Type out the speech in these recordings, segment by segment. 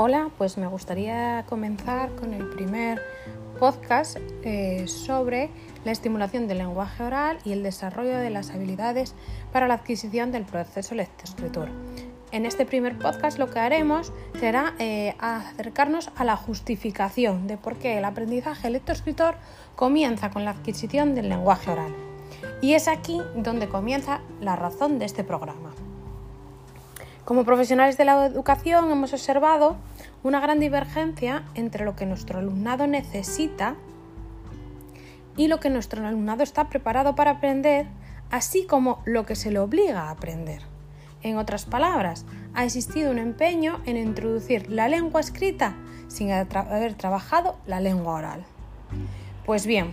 Hola, pues me gustaría comenzar con el primer podcast eh, sobre la estimulación del lenguaje oral y el desarrollo de las habilidades para la adquisición del proceso lectoescritor. En este primer podcast lo que haremos será eh, acercarnos a la justificación de por qué el aprendizaje lectoescritor comienza con la adquisición del lenguaje oral. Y es aquí donde comienza la razón de este programa. Como profesionales de la educación hemos observado una gran divergencia entre lo que nuestro alumnado necesita y lo que nuestro alumnado está preparado para aprender, así como lo que se le obliga a aprender. En otras palabras, ha existido un empeño en introducir la lengua escrita sin haber trabajado la lengua oral. Pues bien,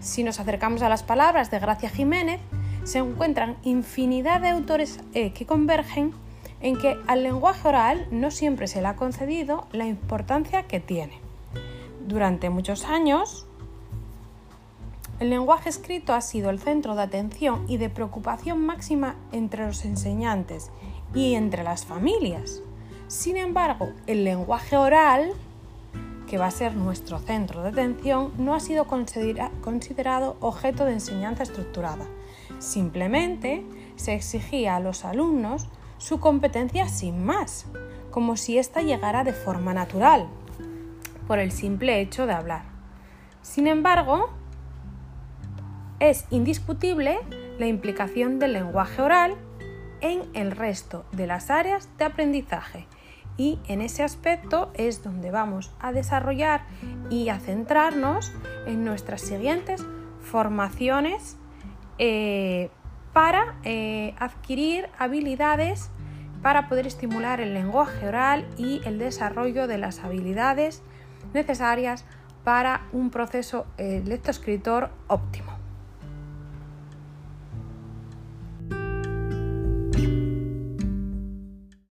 si nos acercamos a las palabras de Gracia Jiménez, se encuentran infinidad de autores eh, que convergen en que al lenguaje oral no siempre se le ha concedido la importancia que tiene. Durante muchos años, el lenguaje escrito ha sido el centro de atención y de preocupación máxima entre los enseñantes y entre las familias. Sin embargo, el lenguaje oral, que va a ser nuestro centro de atención, no ha sido considerado objeto de enseñanza estructurada. Simplemente se exigía a los alumnos su competencia sin más, como si ésta llegara de forma natural, por el simple hecho de hablar. Sin embargo, es indiscutible la implicación del lenguaje oral en el resto de las áreas de aprendizaje y en ese aspecto es donde vamos a desarrollar y a centrarnos en nuestras siguientes formaciones eh, para eh, adquirir habilidades para poder estimular el lenguaje oral y el desarrollo de las habilidades necesarias para un proceso eh, lectoescritor óptimo.